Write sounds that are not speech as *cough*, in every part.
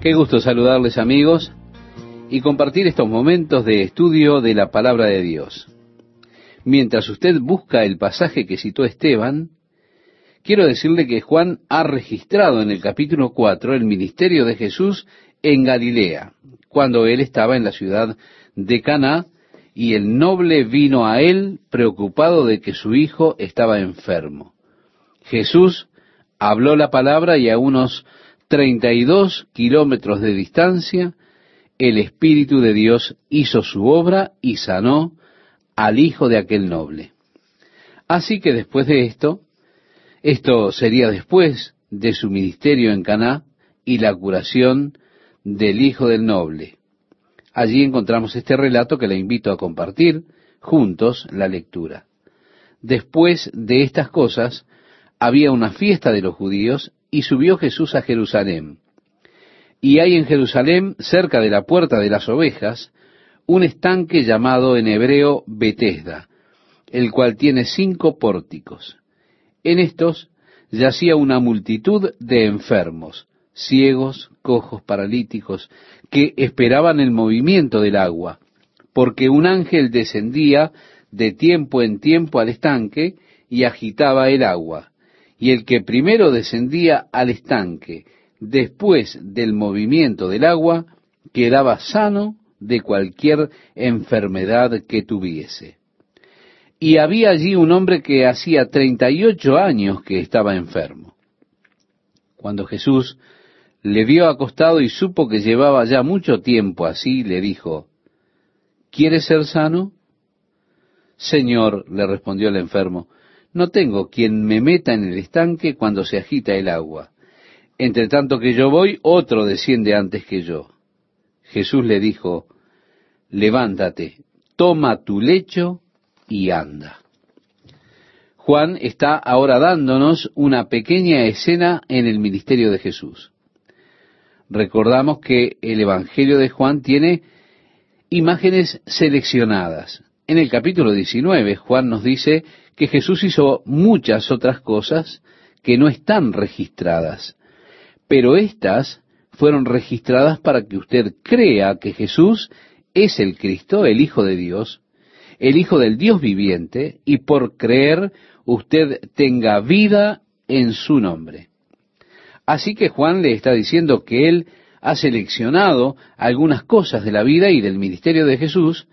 Qué gusto saludarles amigos y compartir estos momentos de estudio de la palabra de Dios. Mientras usted busca el pasaje que citó Esteban, quiero decirle que Juan ha registrado en el capítulo 4 el ministerio de Jesús en Galilea, cuando él estaba en la ciudad de Caná y el noble vino a él preocupado de que su hijo estaba enfermo. Jesús habló la palabra y a unos treinta y dos kilómetros de distancia, el Espíritu de Dios hizo su obra y sanó al hijo de aquel noble. Así que después de esto, esto sería después de su ministerio en Caná y la curación del hijo del noble. Allí encontramos este relato que le invito a compartir juntos la lectura. Después de estas cosas, había una fiesta de los judíos y subió Jesús a Jerusalén. Y hay en Jerusalén, cerca de la puerta de las ovejas, un estanque llamado en hebreo Betesda, el cual tiene cinco pórticos. En estos yacía una multitud de enfermos, ciegos, cojos, paralíticos, que esperaban el movimiento del agua, porque un ángel descendía de tiempo en tiempo al estanque y agitaba el agua y el que primero descendía al estanque después del movimiento del agua quedaba sano de cualquier enfermedad que tuviese. Y había allí un hombre que hacía treinta y ocho años que estaba enfermo. Cuando Jesús le vio acostado y supo que llevaba ya mucho tiempo así, le dijo, ¿Quieres ser sano? Señor, le respondió el enfermo, no tengo quien me meta en el estanque cuando se agita el agua. Entre tanto que yo voy, otro desciende antes que yo. Jesús le dijo, levántate, toma tu lecho y anda. Juan está ahora dándonos una pequeña escena en el ministerio de Jesús. Recordamos que el Evangelio de Juan tiene imágenes seleccionadas. En el capítulo 19, Juan nos dice que Jesús hizo muchas otras cosas que no están registradas, pero estas fueron registradas para que usted crea que Jesús es el Cristo, el Hijo de Dios, el Hijo del Dios viviente, y por creer usted tenga vida en su nombre. Así que Juan le está diciendo que él ha seleccionado algunas cosas de la vida y del ministerio de Jesús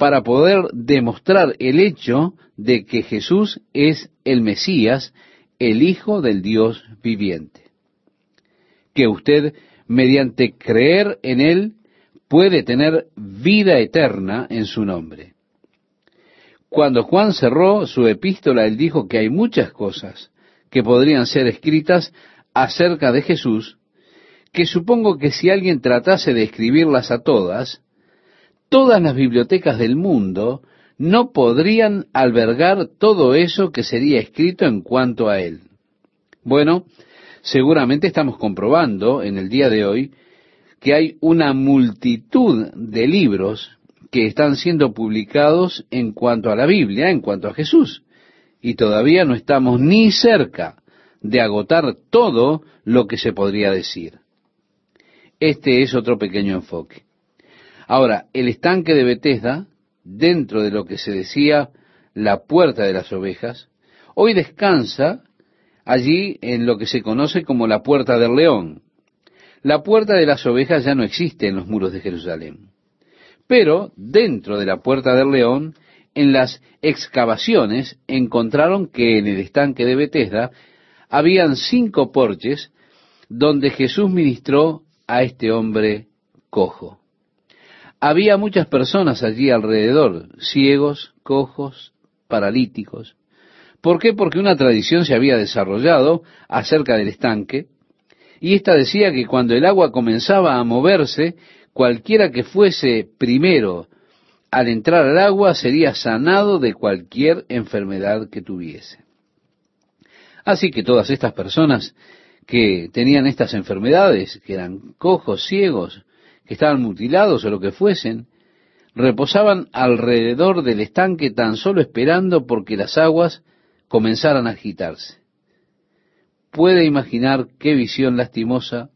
para poder demostrar el hecho de que Jesús es el Mesías, el Hijo del Dios viviente. Que usted, mediante creer en Él, puede tener vida eterna en su nombre. Cuando Juan cerró su epístola, él dijo que hay muchas cosas que podrían ser escritas acerca de Jesús, que supongo que si alguien tratase de escribirlas a todas, todas las bibliotecas del mundo no podrían albergar todo eso que sería escrito en cuanto a él. Bueno, seguramente estamos comprobando en el día de hoy que hay una multitud de libros que están siendo publicados en cuanto a la Biblia, en cuanto a Jesús, y todavía no estamos ni cerca de agotar todo lo que se podría decir. Este es otro pequeño enfoque. Ahora, el estanque de Bethesda, dentro de lo que se decía la puerta de las ovejas, hoy descansa allí en lo que se conoce como la puerta del león. La puerta de las ovejas ya no existe en los muros de Jerusalén. Pero dentro de la puerta del león, en las excavaciones encontraron que en el estanque de Bethesda habían cinco porches donde Jesús ministró a este hombre cojo. Había muchas personas allí alrededor, ciegos, cojos, paralíticos. ¿Por qué? Porque una tradición se había desarrollado acerca del estanque, y ésta decía que cuando el agua comenzaba a moverse, cualquiera que fuese primero al entrar al agua sería sanado de cualquier enfermedad que tuviese. Así que todas estas personas que tenían estas enfermedades, que eran cojos, ciegos, estaban mutilados o lo que fuesen, reposaban alrededor del estanque tan solo esperando porque las aguas comenzaran a agitarse. Puede imaginar qué visión lastimosa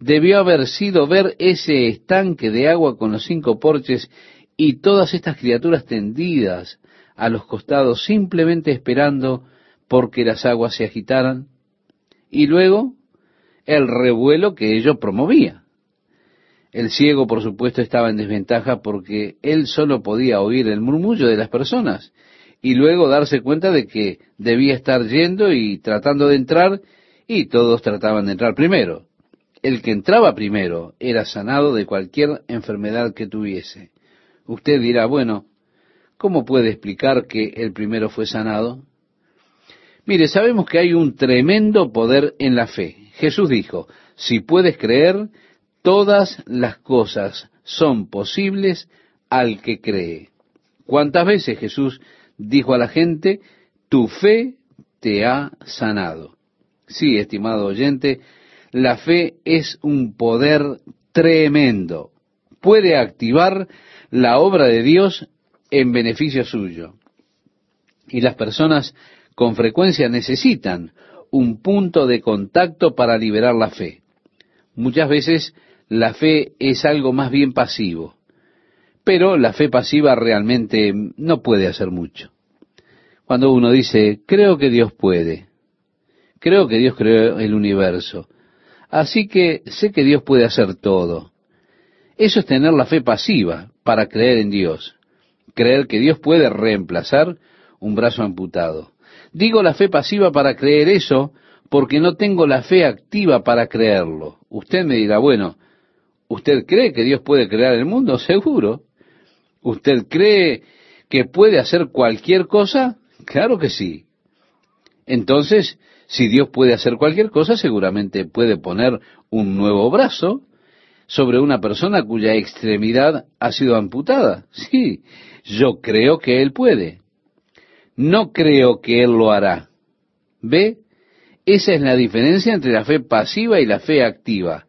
debió haber sido ver ese estanque de agua con los cinco porches y todas estas criaturas tendidas a los costados simplemente esperando porque las aguas se agitaran y luego el revuelo que ello promovía. El ciego, por supuesto, estaba en desventaja porque él solo podía oír el murmullo de las personas y luego darse cuenta de que debía estar yendo y tratando de entrar y todos trataban de entrar primero. El que entraba primero era sanado de cualquier enfermedad que tuviese. Usted dirá, bueno, ¿cómo puede explicar que el primero fue sanado? Mire, sabemos que hay un tremendo poder en la fe. Jesús dijo, si puedes creer, todas las cosas son posibles al que cree. ¿Cuántas veces Jesús dijo a la gente, tu fe te ha sanado? Sí, estimado oyente, la fe es un poder tremendo. Puede activar la obra de Dios en beneficio suyo. Y las personas con frecuencia necesitan un punto de contacto para liberar la fe. Muchas veces la fe es algo más bien pasivo, pero la fe pasiva realmente no puede hacer mucho. Cuando uno dice, creo que Dios puede, creo que Dios creó el universo, así que sé que Dios puede hacer todo. Eso es tener la fe pasiva para creer en Dios, creer que Dios puede reemplazar un brazo amputado. Digo la fe pasiva para creer eso porque no tengo la fe activa para creerlo. Usted me dirá, bueno, ¿usted cree que Dios puede crear el mundo? Seguro. ¿Usted cree que puede hacer cualquier cosa? Claro que sí. Entonces, si Dios puede hacer cualquier cosa, seguramente puede poner un nuevo brazo sobre una persona cuya extremidad ha sido amputada. Sí, yo creo que Él puede no creo que Él lo hará. ¿Ve? Esa es la diferencia entre la fe pasiva y la fe activa.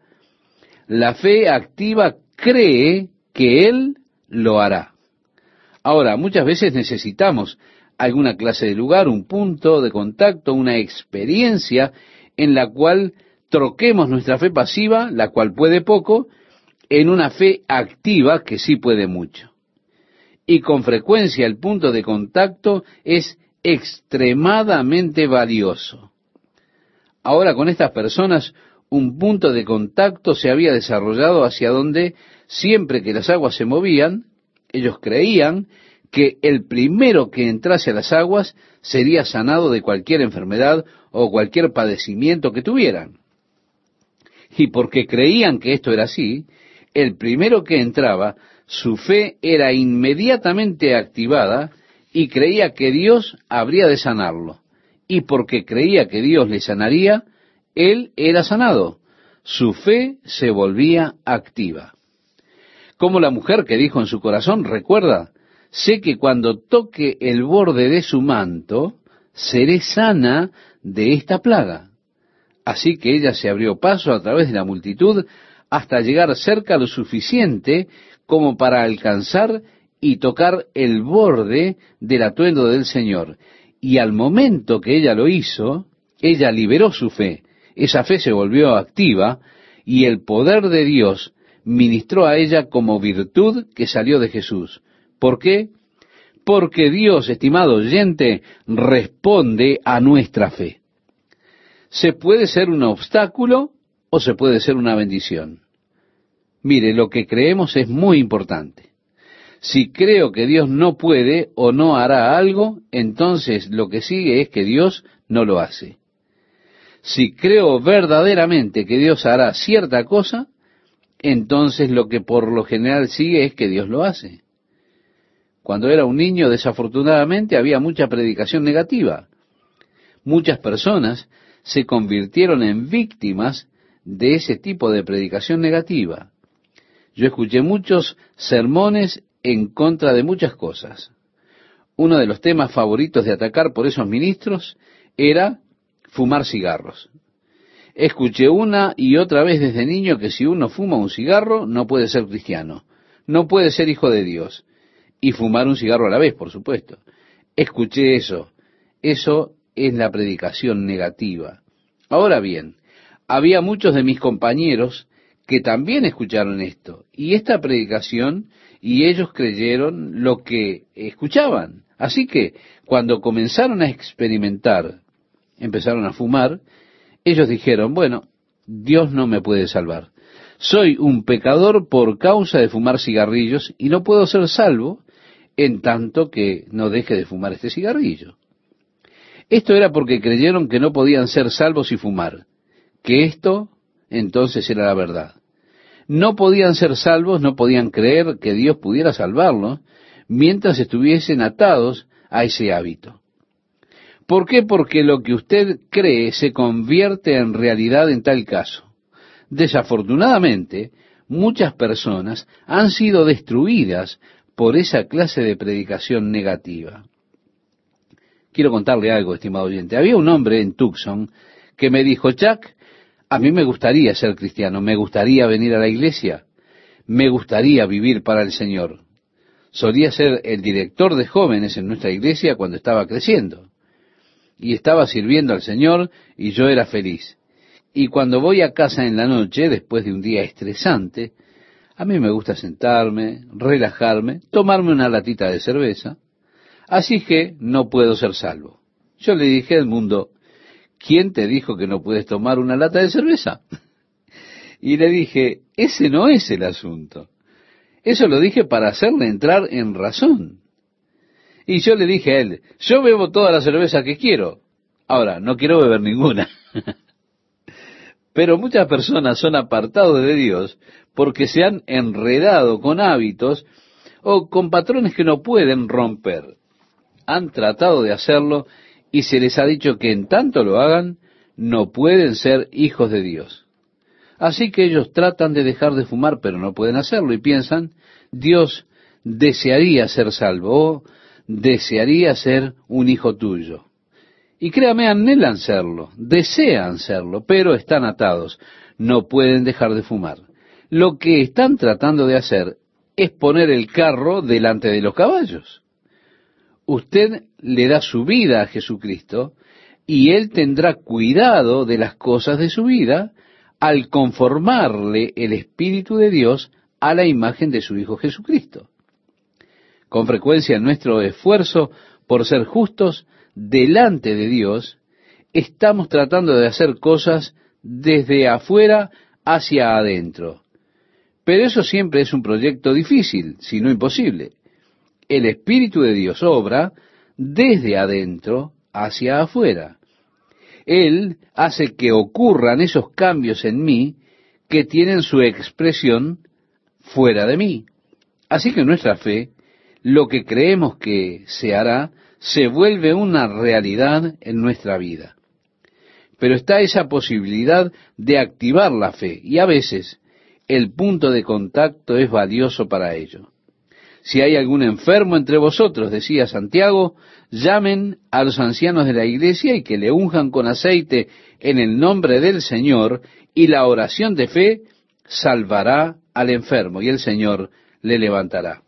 La fe activa cree que Él lo hará. Ahora, muchas veces necesitamos alguna clase de lugar, un punto de contacto, una experiencia en la cual troquemos nuestra fe pasiva, la cual puede poco, en una fe activa que sí puede mucho y con frecuencia el punto de contacto es extremadamente valioso. Ahora con estas personas un punto de contacto se había desarrollado hacia donde siempre que las aguas se movían, ellos creían que el primero que entrase a las aguas sería sanado de cualquier enfermedad o cualquier padecimiento que tuvieran. Y porque creían que esto era así, el primero que entraba su fe era inmediatamente activada y creía que Dios habría de sanarlo. Y porque creía que Dios le sanaría, él era sanado. Su fe se volvía activa. Como la mujer que dijo en su corazón, recuerda, sé que cuando toque el borde de su manto, seré sana de esta plaga. Así que ella se abrió paso a través de la multitud hasta llegar cerca lo suficiente como para alcanzar y tocar el borde del atuendo del Señor. Y al momento que ella lo hizo, ella liberó su fe. Esa fe se volvió activa y el poder de Dios ministró a ella como virtud que salió de Jesús. ¿Por qué? Porque Dios, estimado oyente, responde a nuestra fe. Se puede ser un obstáculo o se puede ser una bendición. Mire, lo que creemos es muy importante. Si creo que Dios no puede o no hará algo, entonces lo que sigue es que Dios no lo hace. Si creo verdaderamente que Dios hará cierta cosa, entonces lo que por lo general sigue es que Dios lo hace. Cuando era un niño, desafortunadamente, había mucha predicación negativa. Muchas personas se convirtieron en víctimas de ese tipo de predicación negativa. Yo escuché muchos sermones en contra de muchas cosas. Uno de los temas favoritos de atacar por esos ministros era fumar cigarros. Escuché una y otra vez desde niño que si uno fuma un cigarro no puede ser cristiano, no puede ser hijo de Dios. Y fumar un cigarro a la vez, por supuesto. Escuché eso. Eso es la predicación negativa. Ahora bien, había muchos de mis compañeros que también escucharon esto. Y esta predicación, y ellos creyeron lo que escuchaban. Así que cuando comenzaron a experimentar, empezaron a fumar, ellos dijeron, bueno, Dios no me puede salvar. Soy un pecador por causa de fumar cigarrillos y no puedo ser salvo en tanto que no deje de fumar este cigarrillo. Esto era porque creyeron que no podían ser salvos y fumar, que esto entonces era la verdad. No podían ser salvos, no podían creer que Dios pudiera salvarlos mientras estuviesen atados a ese hábito. ¿Por qué? Porque lo que usted cree se convierte en realidad en tal caso. Desafortunadamente, muchas personas han sido destruidas por esa clase de predicación negativa. Quiero contarle algo, estimado oyente. Había un hombre en Tucson que me dijo, Jack, a mí me gustaría ser cristiano, me gustaría venir a la iglesia, me gustaría vivir para el Señor. Solía ser el director de jóvenes en nuestra iglesia cuando estaba creciendo. Y estaba sirviendo al Señor y yo era feliz. Y cuando voy a casa en la noche, después de un día estresante, a mí me gusta sentarme, relajarme, tomarme una latita de cerveza, así que no puedo ser salvo. Yo le dije al mundo, ¿quién te dijo que no puedes tomar una lata de cerveza? *laughs* Y le dije, ese no es el asunto. Eso lo dije para hacerle entrar en razón. Y yo le dije a él, yo bebo toda la cerveza que quiero. Ahora, no quiero beber ninguna. *laughs* Pero muchas personas son apartados de Dios porque se han enredado con hábitos o con patrones que no pueden romper. Han tratado de hacerlo y se les ha dicho que en tanto lo hagan, no pueden ser hijos de Dios. Así que ellos tratan de dejar de fumar, pero no pueden hacerlo y piensan, Dios desearía ser salvo, desearía ser un hijo tuyo. Y créame, anhelan serlo, desean serlo, pero están atados, no pueden dejar de fumar. Lo que están tratando de hacer es poner el carro delante de los caballos. Usted le da su vida a Jesucristo y Él tendrá cuidado de las cosas de su vida al conformarle el Espíritu de Dios a la imagen de su Hijo Jesucristo. Con frecuencia nuestro esfuerzo por ser justos delante de Dios, estamos tratando de hacer cosas desde afuera hacia adentro. Pero eso siempre es un proyecto difícil, si no imposible. El Espíritu de Dios obra desde adentro hacia afuera. Él hace que ocurran esos cambios en mí que tienen su expresión fuera de mí. Así que nuestra fe, lo que creemos que se hará, se vuelve una realidad en nuestra vida. Pero está esa posibilidad de activar la fe y a veces el punto de contacto es valioso para ello. Si hay algún enfermo entre vosotros, decía Santiago, llamen a los ancianos de la iglesia y que le unjan con aceite en el nombre del Señor y la oración de fe salvará al enfermo y el Señor le levantará.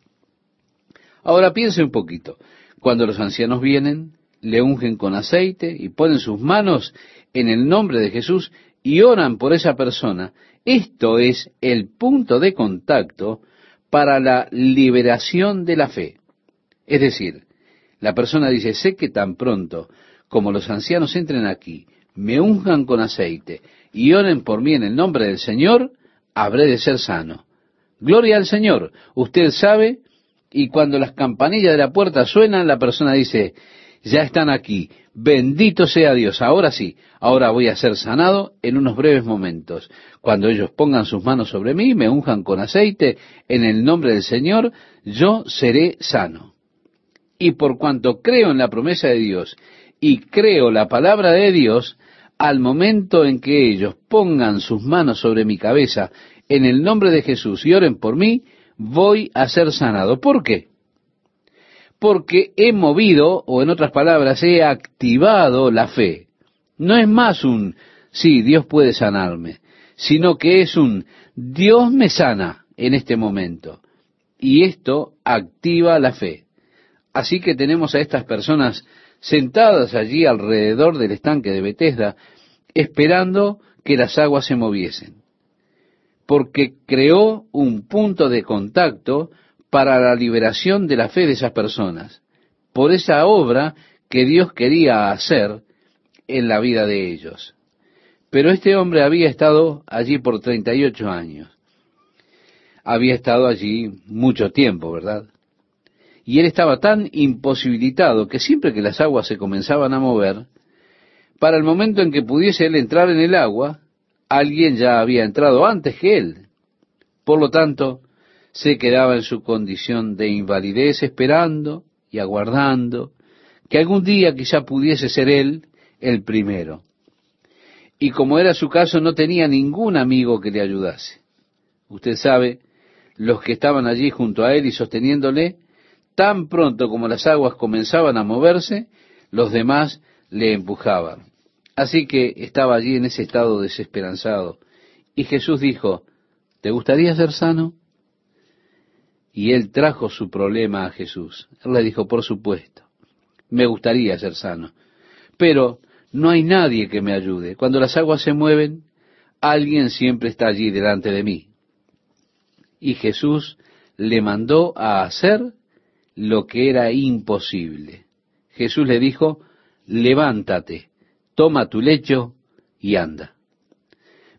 Ahora piense un poquito. Cuando los ancianos vienen, le ungen con aceite y ponen sus manos en el nombre de Jesús y oran por esa persona, esto es el punto de contacto para la liberación de la fe. Es decir, la persona dice, sé que tan pronto como los ancianos entren aquí, me unjan con aceite y oren por mí en el nombre del Señor, habré de ser sano. Gloria al Señor. Usted sabe y cuando las campanillas de la puerta suenan, la persona dice, ya están aquí, bendito sea Dios, ahora sí, ahora voy a ser sanado en unos breves momentos. Cuando ellos pongan sus manos sobre mí, me unjan con aceite, en el nombre del Señor, yo seré sano. Y por cuanto creo en la promesa de Dios y creo la palabra de Dios, al momento en que ellos pongan sus manos sobre mi cabeza en el nombre de Jesús y oren por mí, voy a ser sanado. ¿Por qué? Porque he movido, o en otras palabras, he activado la fe. No es más un, sí, Dios puede sanarme, sino que es un, Dios me sana en este momento. Y esto activa la fe. Así que tenemos a estas personas sentadas allí alrededor del estanque de Bethesda, esperando que las aguas se moviesen. Porque creó un punto de contacto para la liberación de la fe de esas personas, por esa obra que Dios quería hacer en la vida de ellos. Pero este hombre había estado allí por 38 años. Había estado allí mucho tiempo, ¿verdad? Y él estaba tan imposibilitado que siempre que las aguas se comenzaban a mover, para el momento en que pudiese él entrar en el agua, alguien ya había entrado antes que él. Por lo tanto, se quedaba en su condición de invalidez esperando y aguardando que algún día quizá pudiese ser él el primero. Y como era su caso, no tenía ningún amigo que le ayudase. Usted sabe, los que estaban allí junto a él y sosteniéndole, tan pronto como las aguas comenzaban a moverse, los demás le empujaban. Así que estaba allí en ese estado desesperanzado. Y Jesús dijo, ¿te gustaría ser sano? Y él trajo su problema a Jesús. Él le dijo, por supuesto, me gustaría ser sano. Pero no hay nadie que me ayude. Cuando las aguas se mueven, alguien siempre está allí delante de mí. Y Jesús le mandó a hacer lo que era imposible. Jesús le dijo, levántate, toma tu lecho y anda.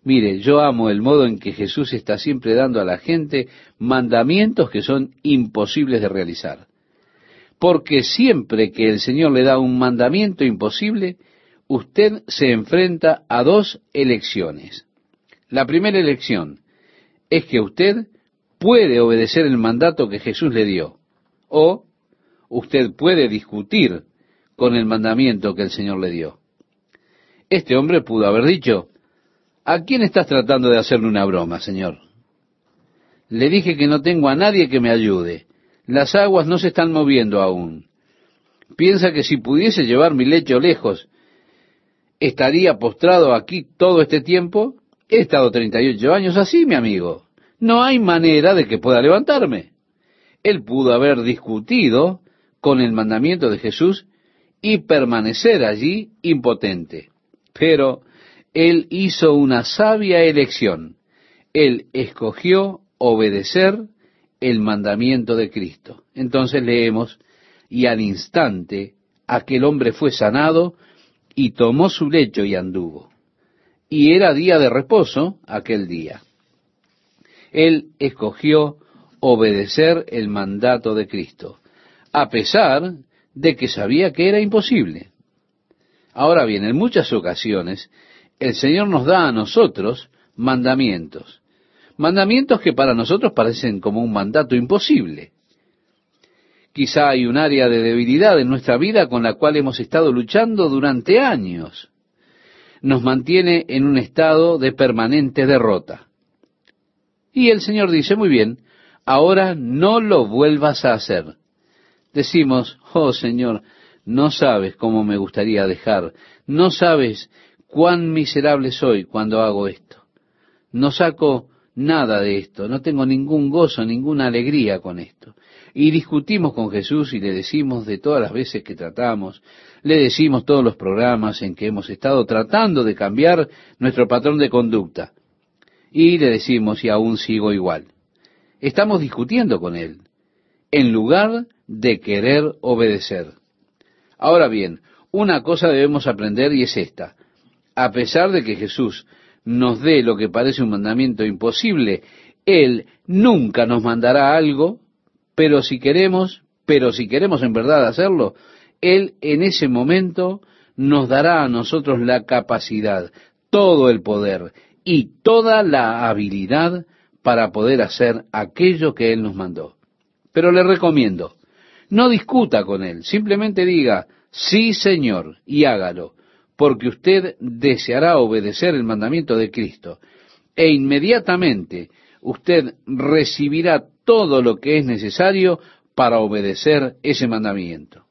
Mire, yo amo el modo en que Jesús está siempre dando a la gente mandamientos que son imposibles de realizar. Porque siempre que el Señor le da un mandamiento imposible, usted se enfrenta a dos elecciones. La primera elección es que usted puede obedecer el mandato que Jesús le dio, o usted puede discutir con el mandamiento que el Señor le dio. Este hombre pudo haber dicho, ¿a quién estás tratando de hacerle una broma, Señor? Le dije que no tengo a nadie que me ayude. Las aguas no se están moviendo aún. Piensa que si pudiese llevar mi lecho lejos estaría postrado aquí todo este tiempo? He estado 38 años así, mi amigo. No hay manera de que pueda levantarme. Él pudo haber discutido con el mandamiento de Jesús y permanecer allí impotente. Pero él hizo una sabia elección. Él escogió obedecer el mandamiento de Cristo. Entonces leemos, y al instante aquel hombre fue sanado y tomó su lecho y anduvo. Y era día de reposo aquel día. Él escogió obedecer el mandato de Cristo, a pesar de que sabía que era imposible. Ahora bien, en muchas ocasiones el Señor nos da a nosotros mandamientos, mandamientos que para nosotros parecen como un mandato imposible. Quizá hay un área de debilidad en nuestra vida con la cual hemos estado luchando durante años. Nos mantiene en un estado de permanente derrota. Y el Señor dice, muy bien, ahora no lo vuelvas a hacer. Decimos, oh Señor, no sabes cómo me gustaría dejar, no sabes cuán miserable soy cuando hago esto. No saco nada de esto, no tengo ningún gozo, ninguna alegría con esto. Y discutimos con Jesús y le decimos de todas las veces que tratamos, le decimos todos los programas en que hemos estado tratando de cambiar nuestro patrón de conducta. Y le decimos, y aún sigo igual. Estamos discutiendo con Él, en lugar de querer obedecer. Ahora bien, una cosa debemos aprender y es esta. A pesar de que Jesús nos dé lo que parece un mandamiento imposible, Él nunca nos mandará algo pero si queremos, pero si queremos en verdad hacerlo, Él en ese momento nos dará a nosotros la capacidad, todo el poder y toda la habilidad para poder hacer aquello que Él nos mandó. Pero le recomiendo, no discuta con Él, simplemente diga, sí Señor, y hágalo, porque usted deseará obedecer el mandamiento de Cristo, e inmediatamente usted recibirá todo lo que es necesario para obedecer ese mandamiento.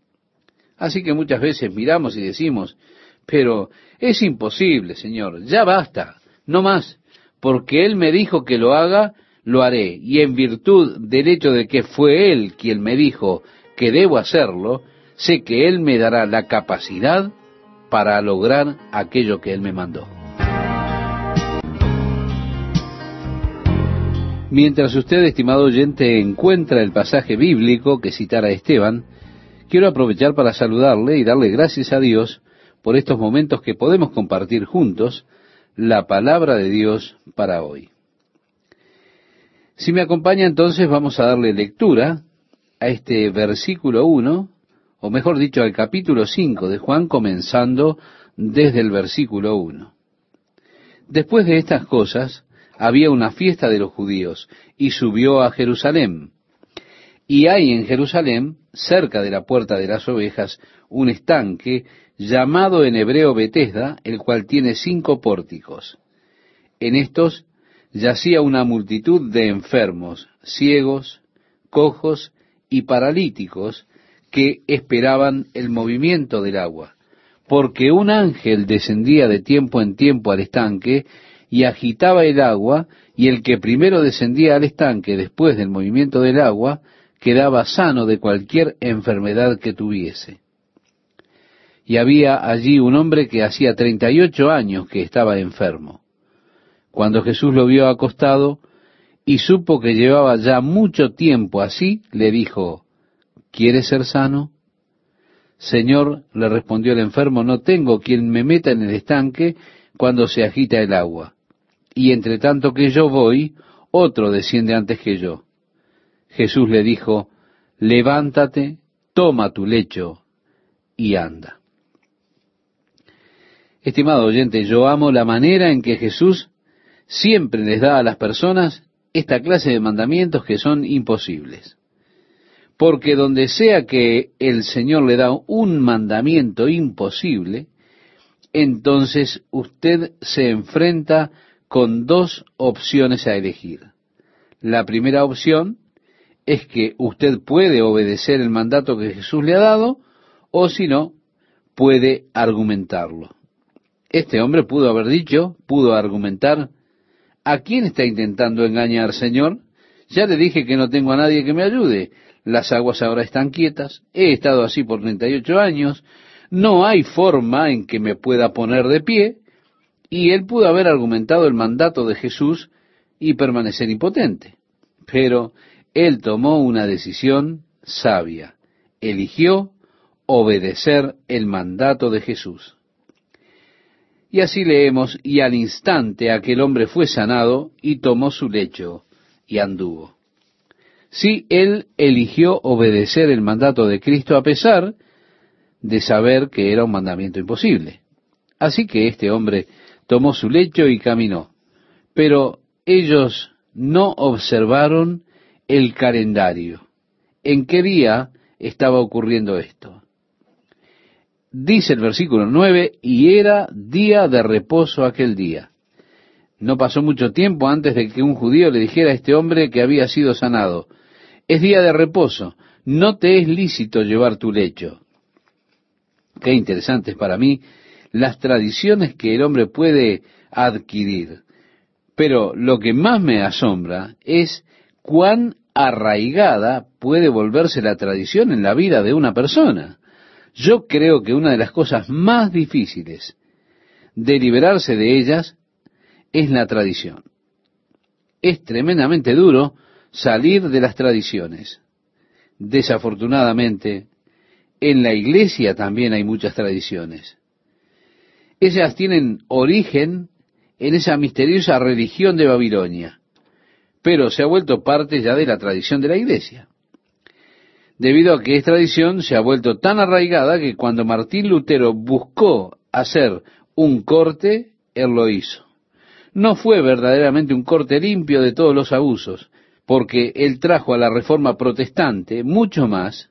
Así que muchas veces miramos y decimos, pero es imposible, Señor, ya basta, no más, porque Él me dijo que lo haga, lo haré, y en virtud del hecho de que fue Él quien me dijo que debo hacerlo, sé que Él me dará la capacidad para lograr aquello que Él me mandó. Mientras usted, estimado oyente, encuentra el pasaje bíblico que citara Esteban, quiero aprovechar para saludarle y darle gracias a Dios por estos momentos que podemos compartir juntos la palabra de Dios para hoy. Si me acompaña entonces vamos a darle lectura a este versículo 1, o mejor dicho al capítulo 5 de Juan, comenzando desde el versículo 1. Después de estas cosas, había una fiesta de los judíos, y subió a Jerusalén. Y hay en Jerusalén, cerca de la puerta de las ovejas, un estanque llamado en hebreo Betesda, el cual tiene cinco pórticos. En estos yacía una multitud de enfermos, ciegos, cojos y paralíticos que esperaban el movimiento del agua, porque un ángel descendía de tiempo en tiempo al estanque y agitaba el agua, y el que primero descendía al estanque después del movimiento del agua, quedaba sano de cualquier enfermedad que tuviese. Y había allí un hombre que hacía treinta y ocho años que estaba enfermo. Cuando Jesús lo vio acostado y supo que llevaba ya mucho tiempo así, le dijo, ¿quieres ser sano? Señor, le respondió el enfermo, no tengo quien me meta en el estanque cuando se agita el agua. Y entre tanto que yo voy, otro desciende antes que yo. Jesús le dijo, levántate, toma tu lecho y anda. Estimado oyente, yo amo la manera en que Jesús siempre les da a las personas esta clase de mandamientos que son imposibles. Porque donde sea que el Señor le da un mandamiento imposible, entonces usted se enfrenta con dos opciones a elegir. La primera opción es que usted puede obedecer el mandato que Jesús le ha dado, o si no, puede argumentarlo. Este hombre pudo haber dicho, pudo argumentar, ¿A quién está intentando engañar, Señor? Ya le dije que no tengo a nadie que me ayude. Las aguas ahora están quietas. He estado así por 38 años. No hay forma en que me pueda poner de pie. Y él pudo haber argumentado el mandato de Jesús y permanecer impotente. Pero él tomó una decisión sabia. Eligió obedecer el mandato de Jesús. Y así leemos, y al instante aquel hombre fue sanado y tomó su lecho y anduvo. Sí, él eligió obedecer el mandato de Cristo a pesar de saber que era un mandamiento imposible. Así que este hombre tomó su lecho y caminó. Pero ellos no observaron el calendario. ¿En qué día estaba ocurriendo esto? Dice el versículo 9, y era día de reposo aquel día. No pasó mucho tiempo antes de que un judío le dijera a este hombre que había sido sanado, es día de reposo, no te es lícito llevar tu lecho. Qué interesantes para mí las tradiciones que el hombre puede adquirir. Pero lo que más me asombra es cuán arraigada puede volverse la tradición en la vida de una persona. Yo creo que una de las cosas más difíciles de liberarse de ellas es la tradición. Es tremendamente duro salir de las tradiciones. Desafortunadamente, en la iglesia también hay muchas tradiciones. Ellas tienen origen en esa misteriosa religión de Babilonia, pero se ha vuelto parte ya de la tradición de la iglesia debido a que esta tradición se ha vuelto tan arraigada que cuando Martín Lutero buscó hacer un corte, él lo hizo. No fue verdaderamente un corte limpio de todos los abusos, porque él trajo a la reforma protestante mucho más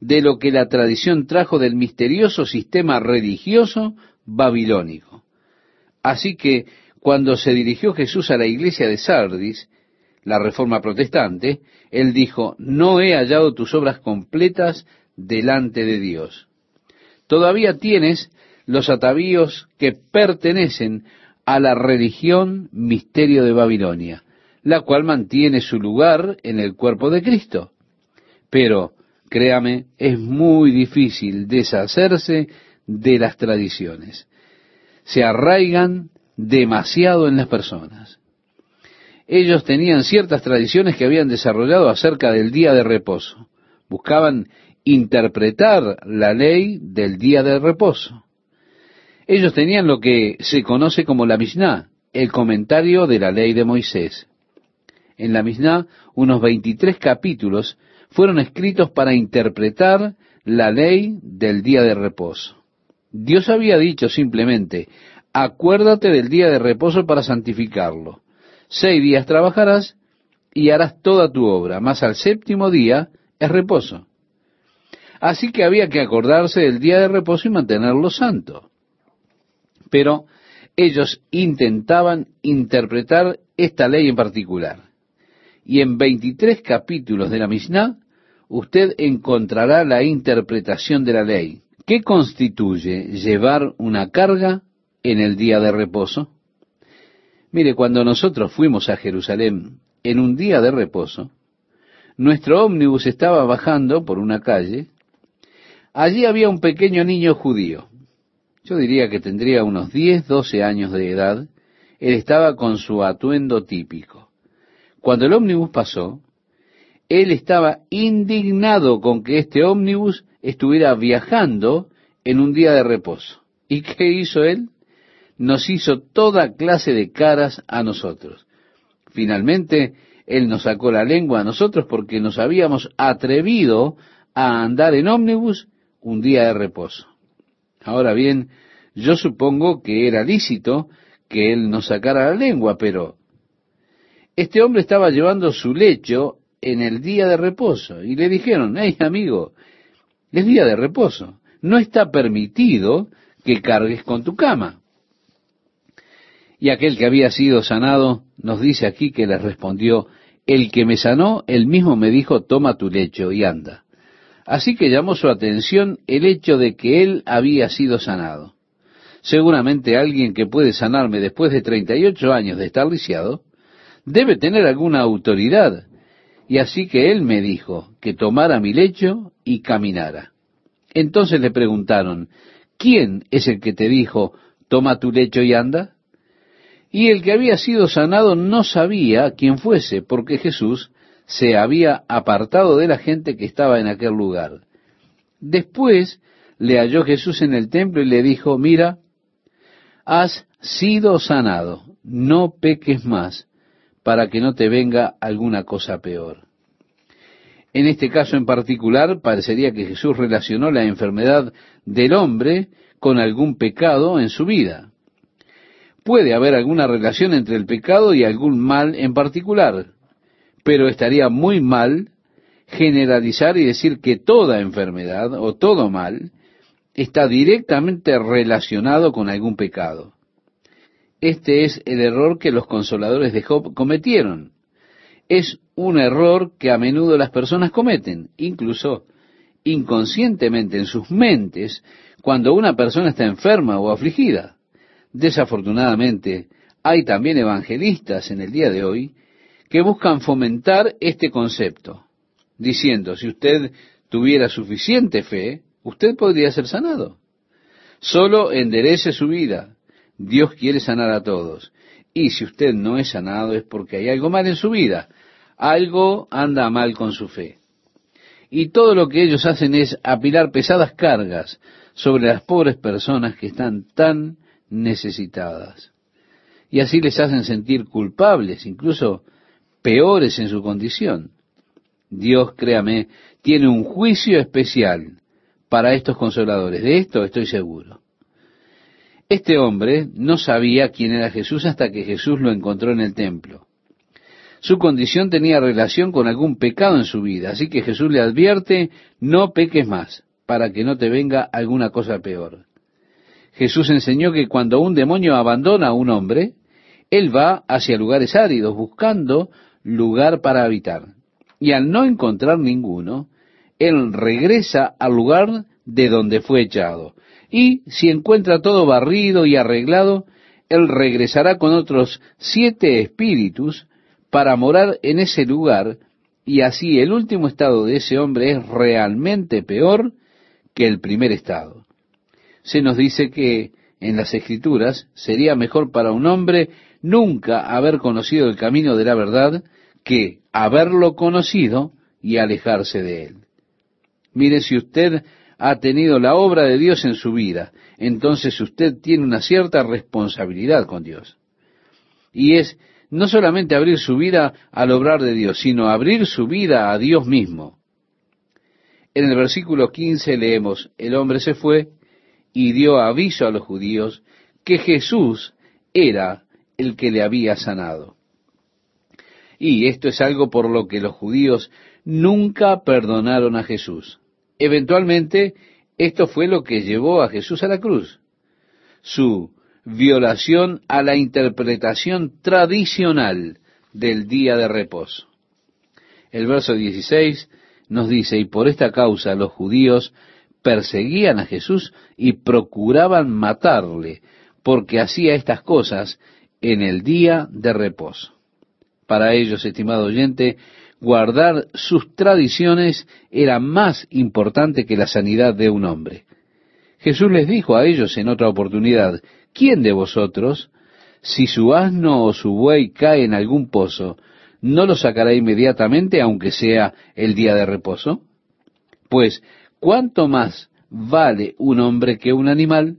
de lo que la tradición trajo del misterioso sistema religioso babilónico. Así que cuando se dirigió Jesús a la iglesia de Sardis, la reforma protestante, él dijo, no he hallado tus obras completas delante de Dios. Todavía tienes los atavíos que pertenecen a la religión misterio de Babilonia, la cual mantiene su lugar en el cuerpo de Cristo. Pero, créame, es muy difícil deshacerse de las tradiciones. Se arraigan demasiado en las personas. Ellos tenían ciertas tradiciones que habían desarrollado acerca del día de reposo. Buscaban interpretar la ley del día de reposo. Ellos tenían lo que se conoce como la Mishnah, el comentario de la ley de Moisés. En la Mishnah, unos 23 capítulos fueron escritos para interpretar la ley del día de reposo. Dios había dicho simplemente, acuérdate del día de reposo para santificarlo. Seis días trabajarás y harás toda tu obra, mas al séptimo día es reposo. Así que había que acordarse del día de reposo y mantenerlo santo. Pero ellos intentaban interpretar esta ley en particular. Y en 23 capítulos de la Mishnah, usted encontrará la interpretación de la ley. ¿Qué constituye llevar una carga en el día de reposo? Mire, cuando nosotros fuimos a Jerusalén en un día de reposo, nuestro ómnibus estaba bajando por una calle. Allí había un pequeño niño judío. Yo diría que tendría unos 10, 12 años de edad. Él estaba con su atuendo típico. Cuando el ómnibus pasó, él estaba indignado con que este ómnibus estuviera viajando en un día de reposo. ¿Y qué hizo él? Nos hizo toda clase de caras a nosotros. Finalmente, él nos sacó la lengua a nosotros porque nos habíamos atrevido a andar en ómnibus un día de reposo. Ahora bien, yo supongo que era lícito que él nos sacara la lengua, pero este hombre estaba llevando su lecho en el día de reposo y le dijeron, hey amigo, es día de reposo, no está permitido que cargues con tu cama. Y aquel que había sido sanado nos dice aquí que le respondió, el que me sanó, él mismo me dijo, toma tu lecho y anda. Así que llamó su atención el hecho de que él había sido sanado. Seguramente alguien que puede sanarme después de 38 años de estar lisiado, debe tener alguna autoridad. Y así que él me dijo que tomara mi lecho y caminara. Entonces le preguntaron, ¿quién es el que te dijo, toma tu lecho y anda? Y el que había sido sanado no sabía quién fuese, porque Jesús se había apartado de la gente que estaba en aquel lugar. Después le halló Jesús en el templo y le dijo, mira, has sido sanado, no peques más, para que no te venga alguna cosa peor. En este caso en particular, parecería que Jesús relacionó la enfermedad del hombre con algún pecado en su vida. Puede haber alguna relación entre el pecado y algún mal en particular, pero estaría muy mal generalizar y decir que toda enfermedad o todo mal está directamente relacionado con algún pecado. Este es el error que los consoladores de Job cometieron. Es un error que a menudo las personas cometen, incluso inconscientemente en sus mentes, cuando una persona está enferma o afligida. Desafortunadamente, hay también evangelistas en el día de hoy que buscan fomentar este concepto, diciendo, si usted tuviera suficiente fe, usted podría ser sanado. Solo enderece su vida. Dios quiere sanar a todos. Y si usted no es sanado es porque hay algo mal en su vida. Algo anda mal con su fe. Y todo lo que ellos hacen es apilar pesadas cargas sobre las pobres personas que están tan necesitadas. Y así les hacen sentir culpables, incluso peores en su condición. Dios, créame, tiene un juicio especial para estos consoladores. De esto estoy seguro. Este hombre no sabía quién era Jesús hasta que Jesús lo encontró en el templo. Su condición tenía relación con algún pecado en su vida, así que Jesús le advierte, no peques más, para que no te venga alguna cosa peor. Jesús enseñó que cuando un demonio abandona a un hombre, él va hacia lugares áridos buscando lugar para habitar. Y al no encontrar ninguno, él regresa al lugar de donde fue echado. Y si encuentra todo barrido y arreglado, él regresará con otros siete espíritus para morar en ese lugar, y así el último estado de ese hombre es realmente peor que el primer estado. Se nos dice que en las escrituras sería mejor para un hombre nunca haber conocido el camino de la verdad que haberlo conocido y alejarse de él. Mire, si usted ha tenido la obra de Dios en su vida, entonces usted tiene una cierta responsabilidad con Dios. Y es no solamente abrir su vida al obrar de Dios, sino abrir su vida a Dios mismo. En el versículo 15 leemos, el hombre se fue y dio aviso a los judíos que Jesús era el que le había sanado. Y esto es algo por lo que los judíos nunca perdonaron a Jesús. Eventualmente, esto fue lo que llevó a Jesús a la cruz. Su violación a la interpretación tradicional del día de reposo. El verso 16 nos dice, y por esta causa los judíos perseguían a Jesús y procuraban matarle, porque hacía estas cosas en el día de reposo. Para ellos, estimado oyente, guardar sus tradiciones era más importante que la sanidad de un hombre. Jesús les dijo a ellos en otra oportunidad, ¿quién de vosotros, si su asno o su buey cae en algún pozo, no lo sacará inmediatamente aunque sea el día de reposo? Pues, ¿cuánto más vale un hombre que un animal?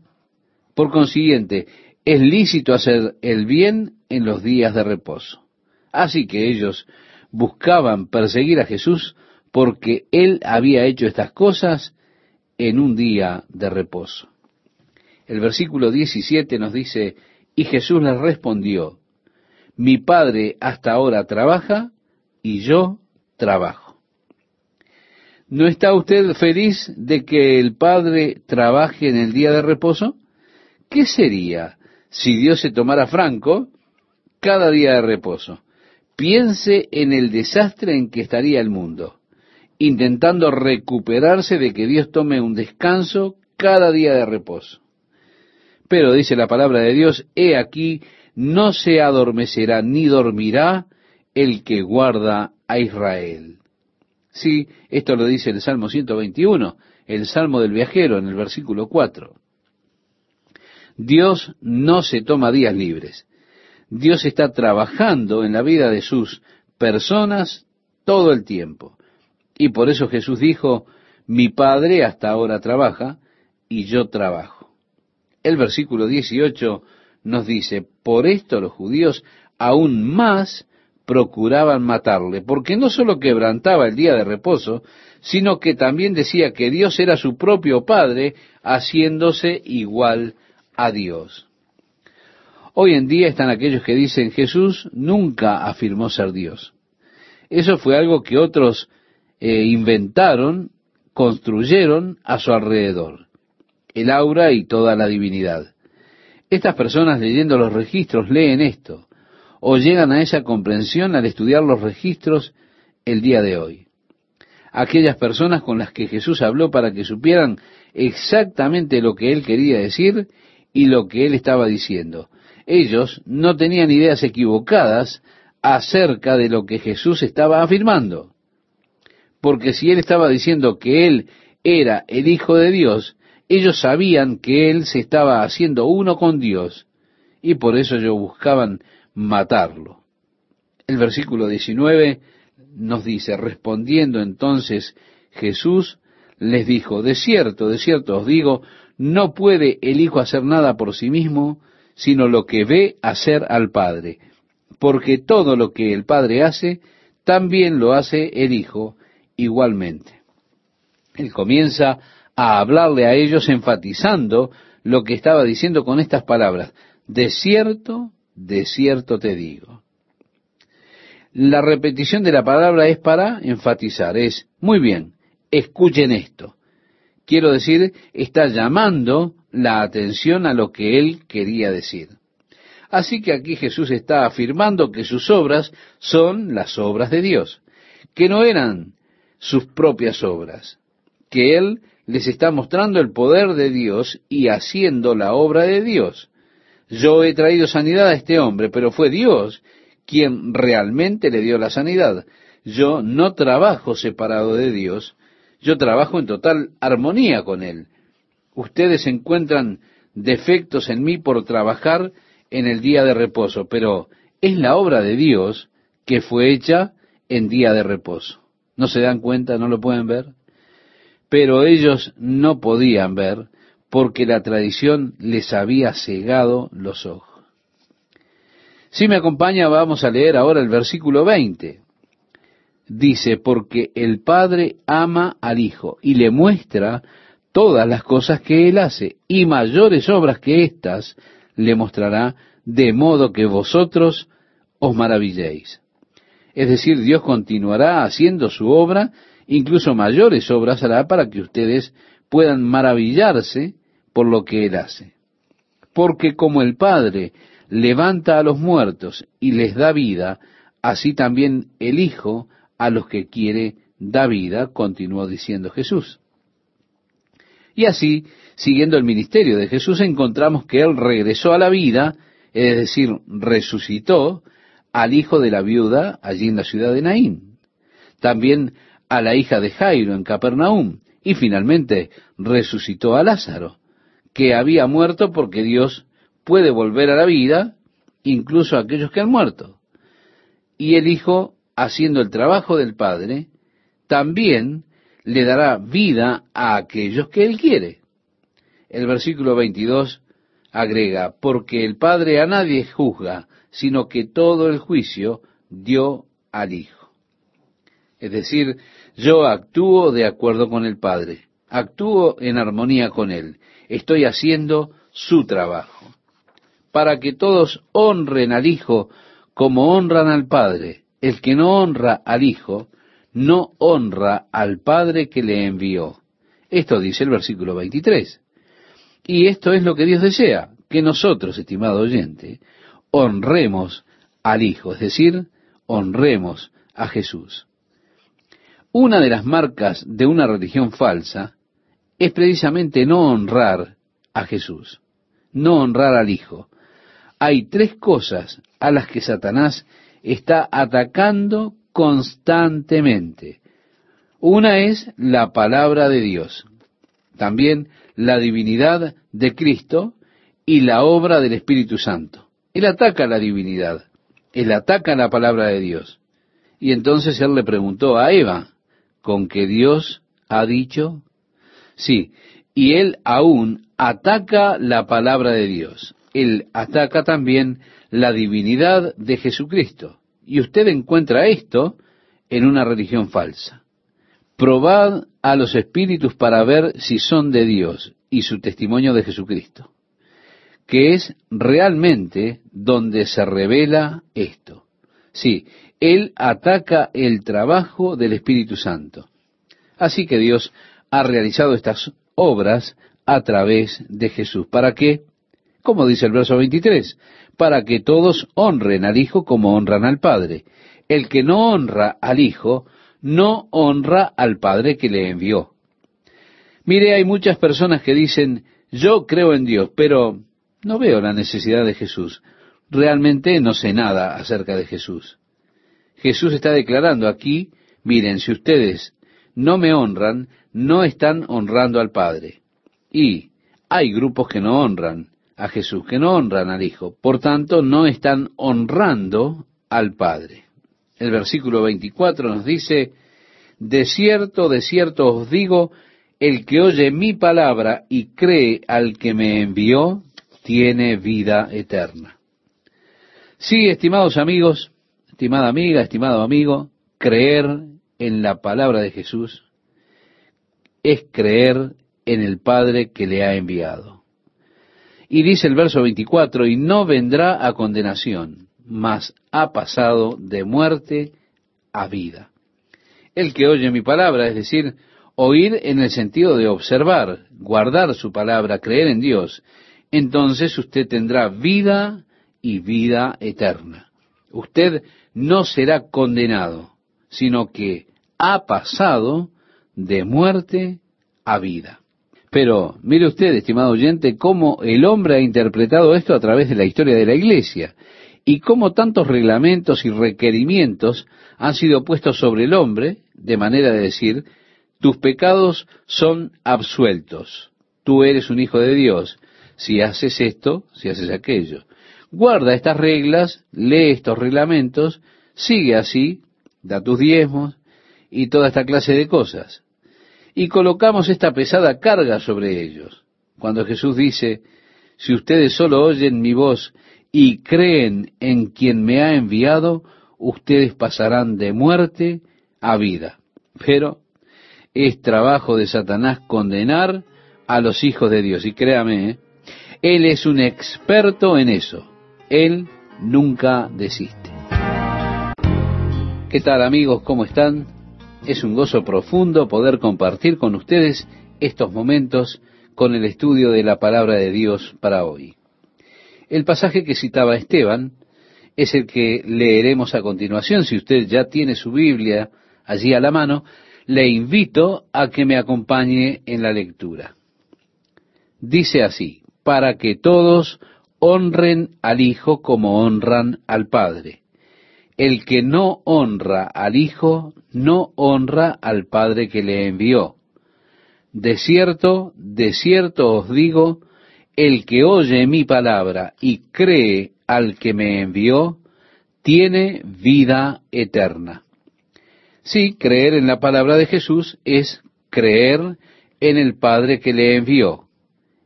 Por consiguiente, es lícito hacer el bien en los días de reposo. Así que ellos buscaban perseguir a Jesús porque él había hecho estas cosas en un día de reposo. El versículo 17 nos dice, y Jesús les respondió, mi Padre hasta ahora trabaja y yo trabajo. ¿No está usted feliz de que el Padre trabaje en el día de reposo? ¿Qué sería si Dios se tomara franco cada día de reposo? Piense en el desastre en que estaría el mundo, intentando recuperarse de que Dios tome un descanso cada día de reposo. Pero dice la palabra de Dios, he aquí, no se adormecerá ni dormirá el que guarda a Israel. Sí, esto lo dice el Salmo 121, el Salmo del viajero en el versículo 4. Dios no se toma días libres. Dios está trabajando en la vida de sus personas todo el tiempo. Y por eso Jesús dijo, mi Padre hasta ahora trabaja y yo trabajo. El versículo 18 nos dice, por esto los judíos aún más procuraban matarle, porque no solo quebrantaba el día de reposo, sino que también decía que Dios era su propio Padre, haciéndose igual a Dios. Hoy en día están aquellos que dicen Jesús nunca afirmó ser Dios. Eso fue algo que otros eh, inventaron, construyeron a su alrededor. El aura y toda la divinidad. Estas personas leyendo los registros leen esto o llegan a esa comprensión al estudiar los registros el día de hoy. Aquellas personas con las que Jesús habló para que supieran exactamente lo que él quería decir y lo que él estaba diciendo ellos no tenían ideas equivocadas acerca de lo que Jesús estaba afirmando. Porque si él estaba diciendo que él era el Hijo de Dios, ellos sabían que él se estaba haciendo uno con Dios y por eso ellos buscaban matarlo. El versículo 19 nos dice, respondiendo entonces Jesús les dijo, de cierto, de cierto os digo, no puede el Hijo hacer nada por sí mismo, sino lo que ve hacer al Padre, porque todo lo que el Padre hace, también lo hace el Hijo igualmente. Él comienza a hablarle a ellos enfatizando lo que estaba diciendo con estas palabras, de cierto, de cierto te digo. La repetición de la palabra es para enfatizar, es, muy bien, escuchen esto. Quiero decir, está llamando la atención a lo que él quería decir. Así que aquí Jesús está afirmando que sus obras son las obras de Dios, que no eran sus propias obras, que Él les está mostrando el poder de Dios y haciendo la obra de Dios. Yo he traído sanidad a este hombre, pero fue Dios quien realmente le dio la sanidad. Yo no trabajo separado de Dios, yo trabajo en total armonía con Él ustedes encuentran defectos en mí por trabajar en el día de reposo, pero es la obra de Dios que fue hecha en día de reposo. ¿No se dan cuenta? ¿No lo pueden ver? Pero ellos no podían ver porque la tradición les había cegado los ojos. Si me acompaña, vamos a leer ahora el versículo 20. Dice, porque el Padre ama al Hijo y le muestra todas las cosas que Él hace, y mayores obras que éstas le mostrará, de modo que vosotros os maravilléis. Es decir, Dios continuará haciendo su obra, incluso mayores obras hará para que ustedes puedan maravillarse por lo que Él hace. Porque como el Padre levanta a los muertos y les da vida, así también el Hijo a los que quiere da vida, continuó diciendo Jesús. Y así, siguiendo el ministerio de Jesús, encontramos que Él regresó a la vida, es decir, resucitó al hijo de la viuda allí en la ciudad de Naín, también a la hija de Jairo en Capernaum, y finalmente resucitó a Lázaro, que había muerto porque Dios puede volver a la vida incluso a aquellos que han muerto. Y el Hijo, haciendo el trabajo del Padre, también le dará vida a aquellos que Él quiere. El versículo 22 agrega, porque el Padre a nadie juzga, sino que todo el juicio dio al Hijo. Es decir, yo actúo de acuerdo con el Padre, actúo en armonía con Él, estoy haciendo su trabajo, para que todos honren al Hijo como honran al Padre. El que no honra al Hijo, no honra al Padre que le envió. Esto dice el versículo 23. Y esto es lo que Dios desea, que nosotros, estimado oyente, honremos al Hijo, es decir, honremos a Jesús. Una de las marcas de una religión falsa es precisamente no honrar a Jesús, no honrar al Hijo. Hay tres cosas a las que Satanás está atacando constantemente. Una es la palabra de Dios, también la divinidad de Cristo y la obra del Espíritu Santo. Él ataca la divinidad, él ataca la palabra de Dios. Y entonces él le preguntó a Eva, ¿con qué Dios ha dicho? Sí, y él aún ataca la palabra de Dios. Él ataca también la divinidad de Jesucristo. Y usted encuentra esto en una religión falsa. Probad a los espíritus para ver si son de Dios y su testimonio de Jesucristo que es realmente donde se revela esto. Sí, Él ataca el trabajo del Espíritu Santo. Así que Dios ha realizado estas obras a través de Jesús. ¿Para qué? Como dice el verso 23, para que todos honren al Hijo como honran al Padre. El que no honra al Hijo, no honra al Padre que le envió. Mire, hay muchas personas que dicen, yo creo en Dios, pero no veo la necesidad de Jesús. Realmente no sé nada acerca de Jesús. Jesús está declarando aquí, miren, si ustedes no me honran, no están honrando al Padre. Y hay grupos que no honran a Jesús, que no honran al Hijo. Por tanto, no están honrando al Padre. El versículo 24 nos dice, de cierto, de cierto os digo, el que oye mi palabra y cree al que me envió, tiene vida eterna. Sí, estimados amigos, estimada amiga, estimado amigo, creer en la palabra de Jesús es creer en el Padre que le ha enviado. Y dice el verso 24, y no vendrá a condenación, mas ha pasado de muerte a vida. El que oye mi palabra, es decir, oír en el sentido de observar, guardar su palabra, creer en Dios, entonces usted tendrá vida y vida eterna. Usted no será condenado, sino que ha pasado de muerte a vida. Pero mire usted, estimado oyente, cómo el hombre ha interpretado esto a través de la historia de la Iglesia y cómo tantos reglamentos y requerimientos han sido puestos sobre el hombre, de manera de decir, tus pecados son absueltos, tú eres un hijo de Dios, si haces esto, si haces aquello. Guarda estas reglas, lee estos reglamentos, sigue así, da tus diezmos y toda esta clase de cosas. Y colocamos esta pesada carga sobre ellos. Cuando Jesús dice, si ustedes solo oyen mi voz y creen en quien me ha enviado, ustedes pasarán de muerte a vida. Pero es trabajo de Satanás condenar a los hijos de Dios. Y créame, ¿eh? Él es un experto en eso. Él nunca desiste. ¿Qué tal amigos? ¿Cómo están? Es un gozo profundo poder compartir con ustedes estos momentos con el estudio de la palabra de Dios para hoy. El pasaje que citaba Esteban es el que leeremos a continuación. Si usted ya tiene su Biblia allí a la mano, le invito a que me acompañe en la lectura. Dice así, para que todos honren al Hijo como honran al Padre. El que no honra al Hijo, no honra al Padre que le envió. De cierto, de cierto os digo, el que oye mi palabra y cree al que me envió, tiene vida eterna. Sí, creer en la palabra de Jesús es creer en el Padre que le envió.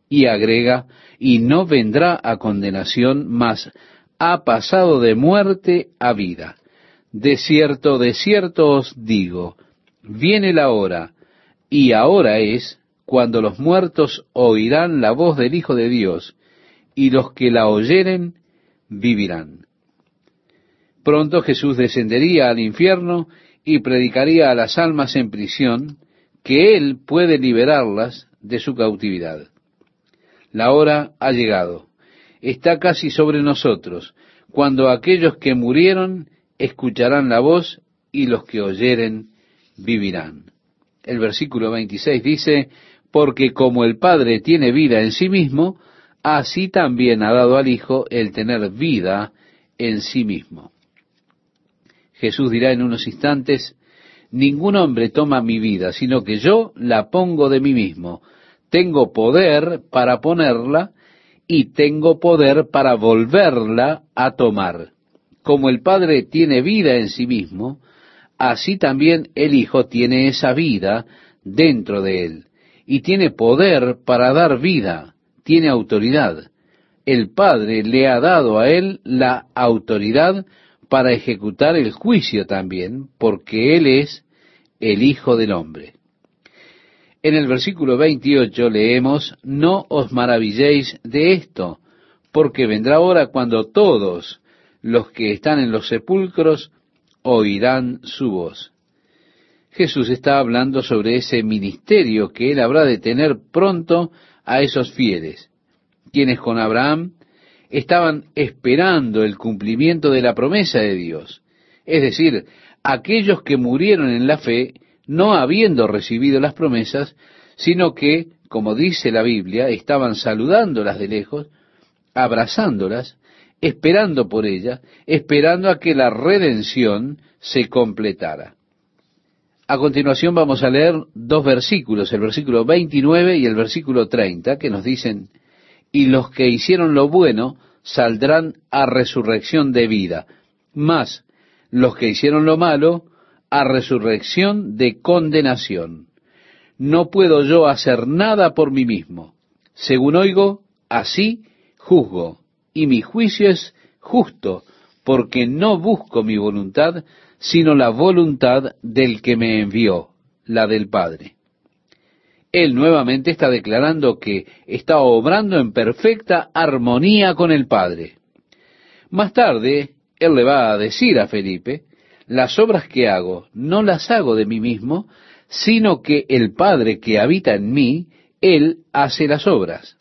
Y agrega, y no vendrá a condenación, mas ha pasado de muerte a vida. De cierto, de cierto os digo, viene la hora, y ahora es, cuando los muertos oirán la voz del Hijo de Dios, y los que la oyeren vivirán. Pronto Jesús descendería al infierno y predicaría a las almas en prisión que Él puede liberarlas de su cautividad. La hora ha llegado, está casi sobre nosotros, cuando aquellos que murieron escucharán la voz y los que oyeren vivirán. El versículo 26 dice, porque como el Padre tiene vida en sí mismo, así también ha dado al Hijo el tener vida en sí mismo. Jesús dirá en unos instantes, ningún hombre toma mi vida, sino que yo la pongo de mí mismo. Tengo poder para ponerla y tengo poder para volverla a tomar. Como el Padre tiene vida en sí mismo, así también el Hijo tiene esa vida dentro de él y tiene poder para dar vida, tiene autoridad. El Padre le ha dado a él la autoridad para ejecutar el juicio también, porque Él es el Hijo del Hombre. En el versículo 28 leemos, No os maravilléis de esto, porque vendrá hora cuando todos los que están en los sepulcros oirán su voz. Jesús está hablando sobre ese ministerio que Él habrá de tener pronto a esos fieles, quienes con Abraham estaban esperando el cumplimiento de la promesa de Dios. Es decir, aquellos que murieron en la fe, no habiendo recibido las promesas, sino que, como dice la Biblia, estaban saludándolas de lejos, abrazándolas, esperando por ellas, esperando a que la redención se completara. A continuación vamos a leer dos versículos, el versículo 29 y el versículo 30, que nos dicen, y los que hicieron lo bueno saldrán a resurrección de vida, mas los que hicieron lo malo a resurrección de condenación. No puedo yo hacer nada por mí mismo. Según oigo, así juzgo, y mi juicio es justo, porque no busco mi voluntad, sino la voluntad del que me envió, la del Padre él nuevamente está declarando que está obrando en perfecta armonía con el Padre. Más tarde, él le va a decir a Felipe, las obras que hago no las hago de mí mismo, sino que el Padre que habita en mí, él hace las obras.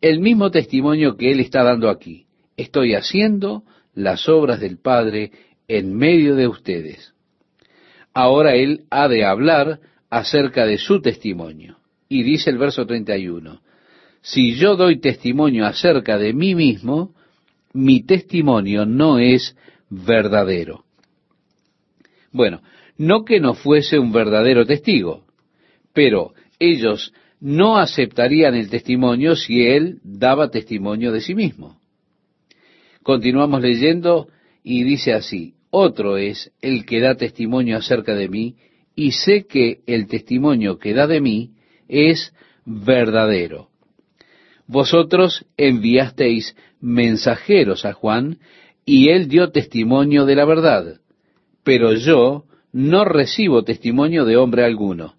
El mismo testimonio que él está dando aquí. Estoy haciendo las obras del Padre en medio de ustedes. Ahora él ha de hablar acerca de su testimonio. Y dice el verso 31, si yo doy testimonio acerca de mí mismo, mi testimonio no es verdadero. Bueno, no que no fuese un verdadero testigo, pero ellos no aceptarían el testimonio si él daba testimonio de sí mismo. Continuamos leyendo y dice así, otro es el que da testimonio acerca de mí, y sé que el testimonio que da de mí es verdadero. Vosotros enviasteis mensajeros a Juan, y él dio testimonio de la verdad, pero yo no recibo testimonio de hombre alguno.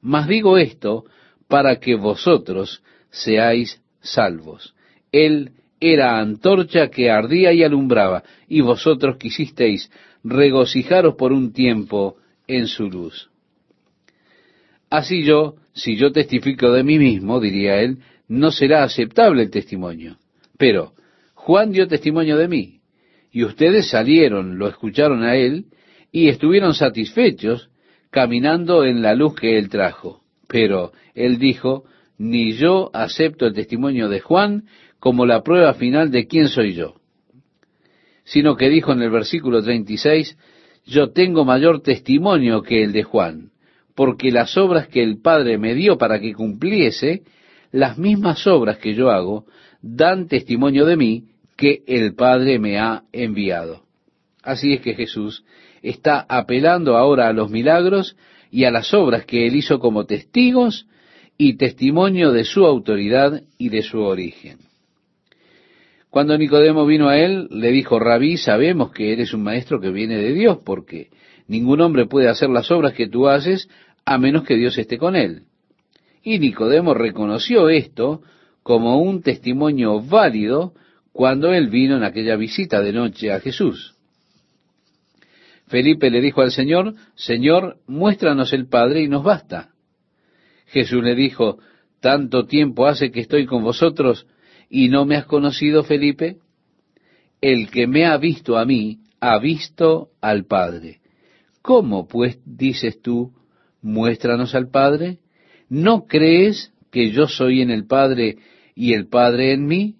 Mas digo esto para que vosotros seáis salvos. Él era antorcha que ardía y alumbraba, y vosotros quisisteis regocijaros por un tiempo en su luz. Así yo, si yo testifico de mí mismo, diría él, no será aceptable el testimonio. Pero Juan dio testimonio de mí, y ustedes salieron, lo escucharon a él, y estuvieron satisfechos caminando en la luz que él trajo. Pero él dijo, ni yo acepto el testimonio de Juan como la prueba final de quién soy yo. Sino que dijo en el versículo 36, yo tengo mayor testimonio que el de Juan, porque las obras que el Padre me dio para que cumpliese, las mismas obras que yo hago, dan testimonio de mí que el Padre me ha enviado. Así es que Jesús está apelando ahora a los milagros y a las obras que él hizo como testigos y testimonio de su autoridad y de su origen. Cuando Nicodemo vino a él, le dijo, Rabí, sabemos que eres un maestro que viene de Dios, porque ningún hombre puede hacer las obras que tú haces a menos que Dios esté con él. Y Nicodemo reconoció esto como un testimonio válido cuando él vino en aquella visita de noche a Jesús. Felipe le dijo al Señor, Señor, muéstranos el Padre y nos basta. Jesús le dijo, ¿tanto tiempo hace que estoy con vosotros y no me has conocido, Felipe? El que me ha visto a mí, ha visto al Padre. ¿Cómo, pues, dices tú, muéstranos al Padre? ¿No crees que yo soy en el Padre y el Padre en mí?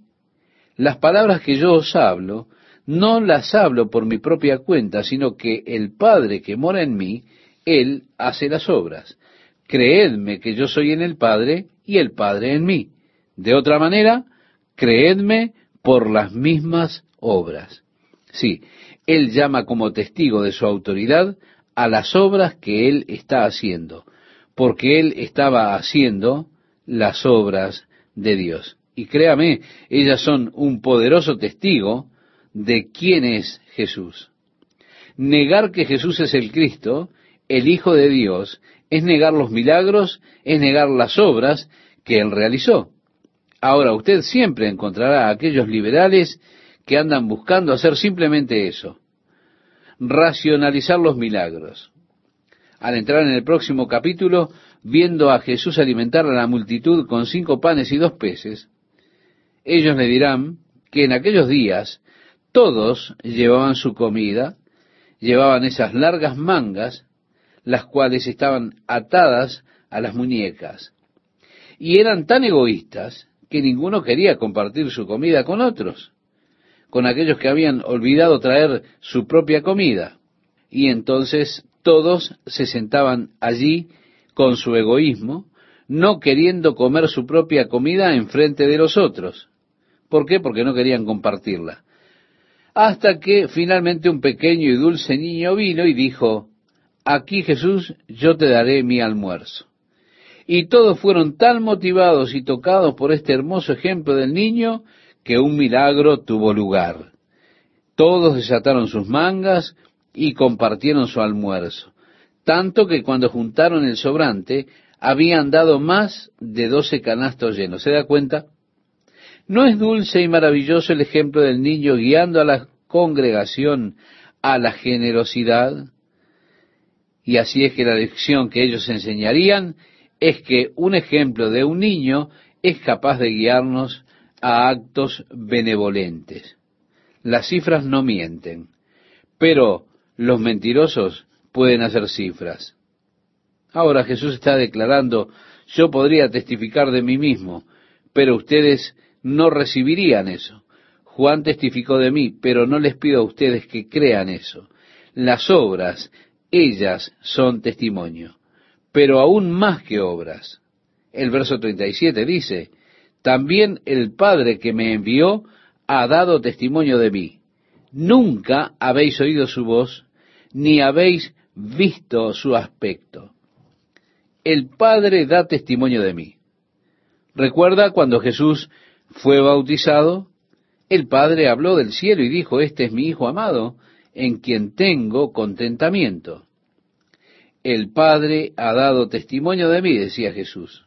Las palabras que yo os hablo, no las hablo por mi propia cuenta, sino que el Padre que mora en mí, Él hace las obras. Creedme que yo soy en el Padre y el Padre en mí. De otra manera, creedme por las mismas obras. Sí, Él llama como testigo de su autoridad a las obras que Él está haciendo, porque Él estaba haciendo las obras de Dios. Y créame, ellas son un poderoso testigo de quién es Jesús. Negar que Jesús es el Cristo, el Hijo de Dios, es negar los milagros, es negar las obras que Él realizó. Ahora, usted siempre encontrará a aquellos liberales que andan buscando hacer simplemente eso, racionalizar los milagros. Al entrar en el próximo capítulo, viendo a Jesús alimentar a la multitud con cinco panes y dos peces, ellos le dirán que en aquellos días todos llevaban su comida, llevaban esas largas mangas, las cuales estaban atadas a las muñecas. Y eran tan egoístas que ninguno quería compartir su comida con otros, con aquellos que habían olvidado traer su propia comida. Y entonces todos se sentaban allí con su egoísmo, no queriendo comer su propia comida en frente de los otros. ¿Por qué? Porque no querían compartirla hasta que finalmente un pequeño y dulce niño vino y dijo, aquí Jesús, yo te daré mi almuerzo. Y todos fueron tan motivados y tocados por este hermoso ejemplo del niño que un milagro tuvo lugar. Todos desataron sus mangas y compartieron su almuerzo, tanto que cuando juntaron el sobrante habían dado más de doce canastos llenos. ¿Se da cuenta? ¿No es dulce y maravilloso el ejemplo del niño guiando a la congregación a la generosidad? Y así es que la lección que ellos enseñarían es que un ejemplo de un niño es capaz de guiarnos a actos benevolentes. Las cifras no mienten, pero los mentirosos pueden hacer cifras. Ahora Jesús está declarando, yo podría testificar de mí mismo, pero ustedes no recibirían eso. Juan testificó de mí, pero no les pido a ustedes que crean eso. Las obras, ellas son testimonio, pero aún más que obras. El verso 37 dice, también el Padre que me envió ha dado testimonio de mí. Nunca habéis oído su voz, ni habéis visto su aspecto. El Padre da testimonio de mí. Recuerda cuando Jesús fue bautizado, el Padre habló del cielo y dijo, este es mi Hijo amado, en quien tengo contentamiento. El Padre ha dado testimonio de mí, decía Jesús.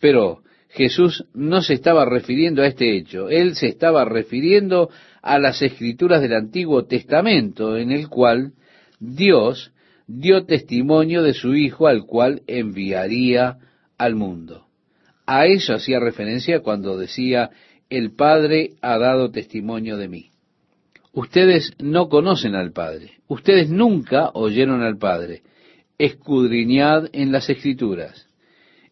Pero Jesús no se estaba refiriendo a este hecho, él se estaba refiriendo a las escrituras del Antiguo Testamento, en el cual Dios dio testimonio de su Hijo al cual enviaría al mundo. A eso hacía referencia cuando decía, el Padre ha dado testimonio de mí. Ustedes no conocen al Padre, ustedes nunca oyeron al Padre. Escudriñad en las Escrituras.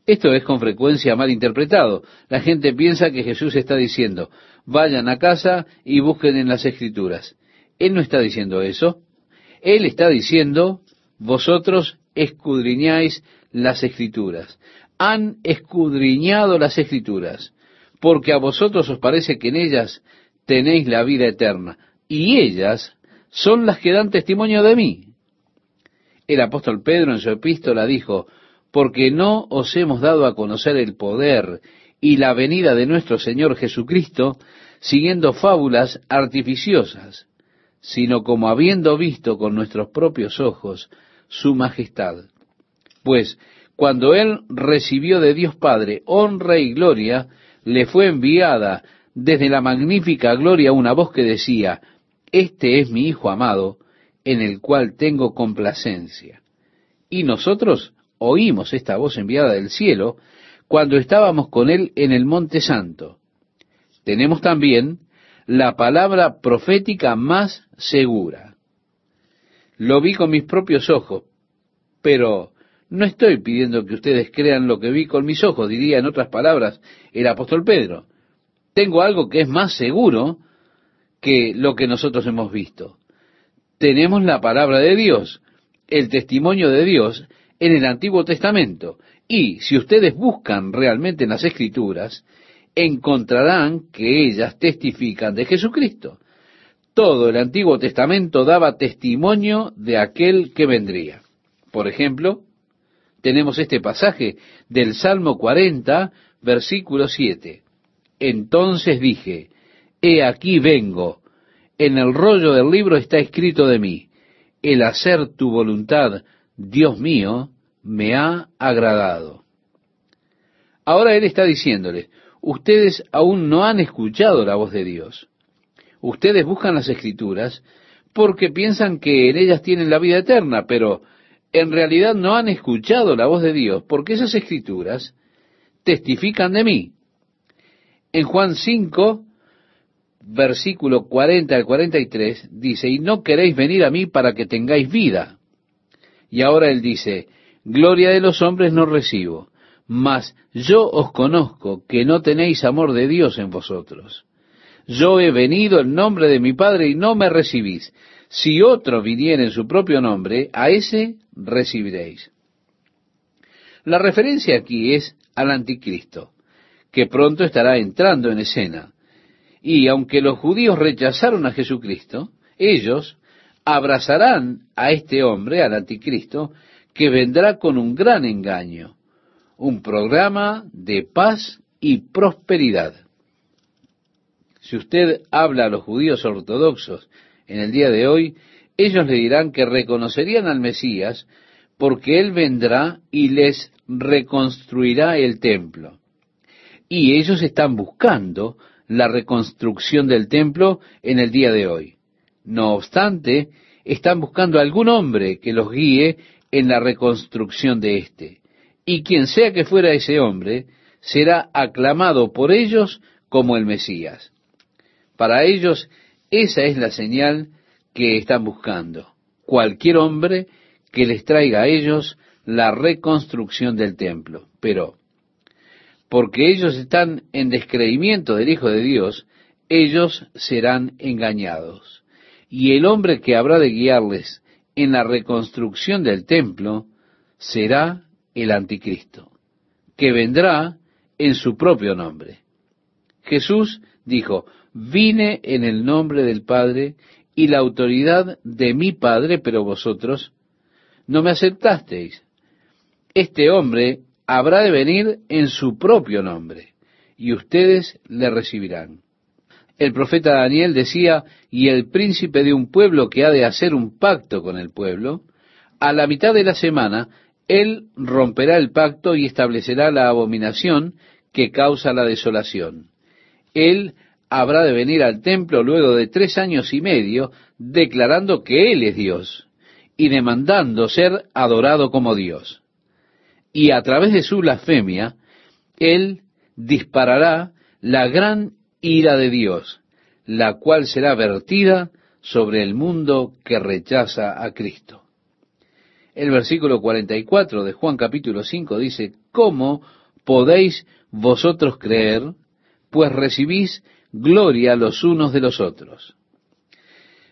Esto es con frecuencia mal interpretado. La gente piensa que Jesús está diciendo, vayan a casa y busquen en las Escrituras. Él no está diciendo eso. Él está diciendo, vosotros escudriñáis las Escrituras. Han escudriñado las Escrituras, porque a vosotros os parece que en ellas tenéis la vida eterna y ellas son las que dan testimonio de mí. El apóstol Pedro en su epístola dijo, porque no os hemos dado a conocer el poder y la venida de nuestro Señor Jesucristo siguiendo fábulas artificiosas, sino como habiendo visto con nuestros propios ojos su majestad. Pues cuando él recibió de Dios Padre honra y gloria, le fue enviada desde la magnífica gloria una voz que decía, este es mi Hijo amado, en el cual tengo complacencia. Y nosotros oímos esta voz enviada del cielo cuando estábamos con Él en el Monte Santo. Tenemos también la palabra profética más segura. Lo vi con mis propios ojos, pero no estoy pidiendo que ustedes crean lo que vi con mis ojos, diría en otras palabras el apóstol Pedro. Tengo algo que es más seguro que lo que nosotros hemos visto. Tenemos la palabra de Dios, el testimonio de Dios en el Antiguo Testamento. Y si ustedes buscan realmente en las Escrituras, encontrarán que ellas testifican de Jesucristo. Todo el Antiguo Testamento daba testimonio de aquel que vendría. Por ejemplo, tenemos este pasaje del Salmo 40, versículo 7. Entonces dije, He aquí vengo, en el rollo del libro está escrito de mí, el hacer tu voluntad, Dios mío, me ha agradado. Ahora Él está diciéndole, ustedes aún no han escuchado la voz de Dios. Ustedes buscan las escrituras porque piensan que en ellas tienen la vida eterna, pero en realidad no han escuchado la voz de Dios porque esas escrituras testifican de mí. En Juan 5, versículo 40 al 43, dice, y no queréis venir a mí para que tengáis vida. Y ahora él dice, gloria de los hombres no recibo, mas yo os conozco que no tenéis amor de Dios en vosotros. Yo he venido en nombre de mi Padre y no me recibís. Si otro viniera en su propio nombre, a ese recibiréis. La referencia aquí es al anticristo, que pronto estará entrando en escena. Y aunque los judíos rechazaron a Jesucristo, ellos abrazarán a este hombre, al anticristo, que vendrá con un gran engaño, un programa de paz y prosperidad. Si usted habla a los judíos ortodoxos en el día de hoy, ellos le dirán que reconocerían al Mesías porque Él vendrá y les reconstruirá el templo. Y ellos están buscando la reconstrucción del templo en el día de hoy. No obstante, están buscando algún hombre que los guíe en la reconstrucción de éste. Y quien sea que fuera ese hombre, será aclamado por ellos como el Mesías. Para ellos, esa es la señal que están buscando. Cualquier hombre que les traiga a ellos la reconstrucción del templo. Pero porque ellos están en descreimiento del Hijo de Dios, ellos serán engañados. Y el hombre que habrá de guiarles en la reconstrucción del templo será el anticristo, que vendrá en su propio nombre. Jesús dijo, vine en el nombre del Padre y la autoridad de mi Padre, pero vosotros no me aceptasteis. Este hombre habrá de venir en su propio nombre, y ustedes le recibirán. El profeta Daniel decía, y el príncipe de un pueblo que ha de hacer un pacto con el pueblo, a la mitad de la semana, él romperá el pacto y establecerá la abominación que causa la desolación. Él habrá de venir al templo luego de tres años y medio, declarando que Él es Dios y demandando ser adorado como Dios. Y a través de su blasfemia, Él disparará la gran ira de Dios, la cual será vertida sobre el mundo que rechaza a Cristo. El versículo 44 de Juan capítulo 5 dice, ¿cómo podéis vosotros creer, pues recibís gloria los unos de los otros?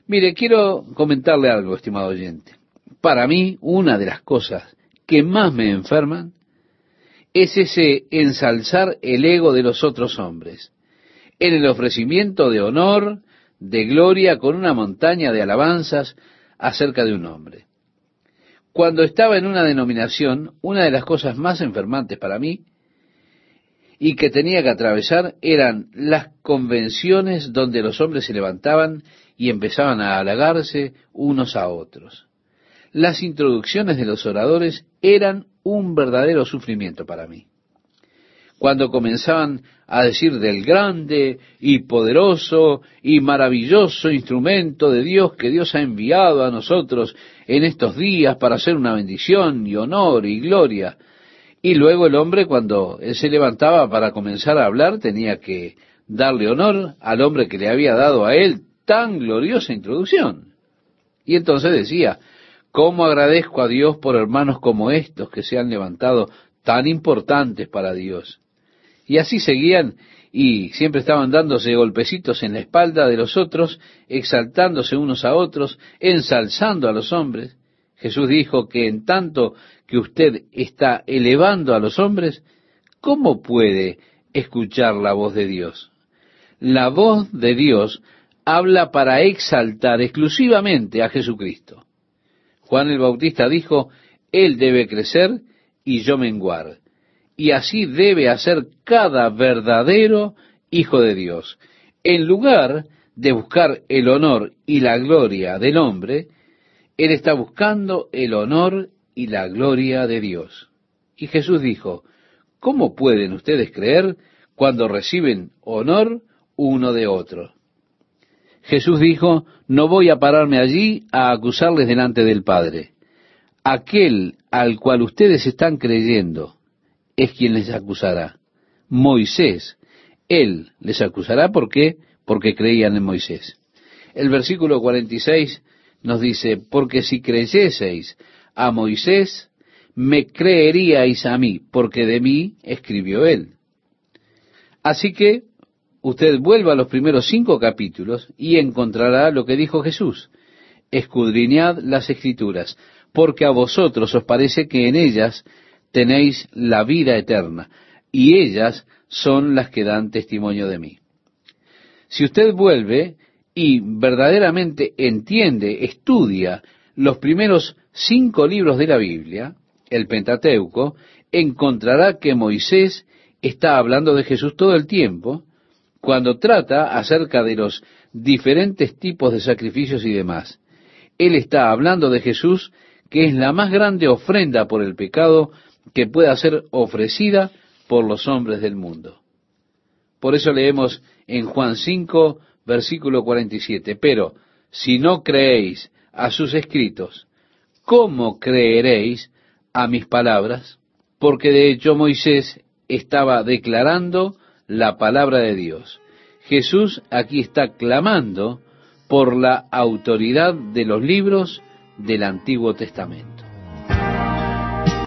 Mire, quiero comentarle algo, estimado oyente. Para mí, una de las cosas que más me enferman es ese ensalzar el ego de los otros hombres, en el ofrecimiento de honor, de gloria, con una montaña de alabanzas acerca de un hombre. Cuando estaba en una denominación, una de las cosas más enfermantes para mí y que tenía que atravesar eran las convenciones donde los hombres se levantaban y empezaban a halagarse unos a otros. Las introducciones de los oradores eran un verdadero sufrimiento para mí. Cuando comenzaban a decir del grande y poderoso y maravilloso instrumento de Dios que Dios ha enviado a nosotros en estos días para hacer una bendición y honor y gloria. Y luego el hombre cuando él se levantaba para comenzar a hablar tenía que darle honor al hombre que le había dado a él tan gloriosa introducción. Y entonces decía, ¿cómo agradezco a Dios por hermanos como estos que se han levantado tan importantes para Dios? Y así seguían y siempre estaban dándose golpecitos en la espalda de los otros, exaltándose unos a otros, ensalzando a los hombres. Jesús dijo que en tanto que usted está elevando a los hombres, ¿cómo puede escuchar la voz de Dios? La voz de Dios habla para exaltar exclusivamente a Jesucristo. Juan el Bautista dijo, Él debe crecer y yo menguar y así debe hacer cada verdadero hijo de Dios. En lugar de buscar el honor y la gloria del hombre, él está buscando el honor y la gloria de Dios. Y Jesús dijo, ¿cómo pueden ustedes creer cuando reciben honor uno de otro? Jesús dijo, no voy a pararme allí a acusarles delante del Padre. Aquel al cual ustedes están creyendo, es quien les acusará. Moisés, él les acusará, ¿por qué? Porque creían en Moisés. El versículo 46 nos dice, porque si creyeseis a Moisés, me creeríais a mí, porque de mí escribió él. Así que usted vuelva a los primeros cinco capítulos y encontrará lo que dijo Jesús. Escudriñad las escrituras, porque a vosotros os parece que en ellas tenéis la vida eterna, y ellas son las que dan testimonio de mí. Si usted vuelve y verdaderamente entiende, estudia los primeros cinco libros de la Biblia, el Pentateuco, encontrará que Moisés está hablando de Jesús todo el tiempo, cuando trata acerca de los diferentes tipos de sacrificios y demás. Él está hablando de Jesús, que es la más grande ofrenda por el pecado que pueda ser ofrecida por los hombres del mundo. Por eso leemos en Juan 5, versículo 47, pero si no creéis a sus escritos, ¿cómo creeréis a mis palabras? Porque de hecho Moisés estaba declarando la palabra de Dios. Jesús aquí está clamando por la autoridad de los libros del Antiguo Testamento.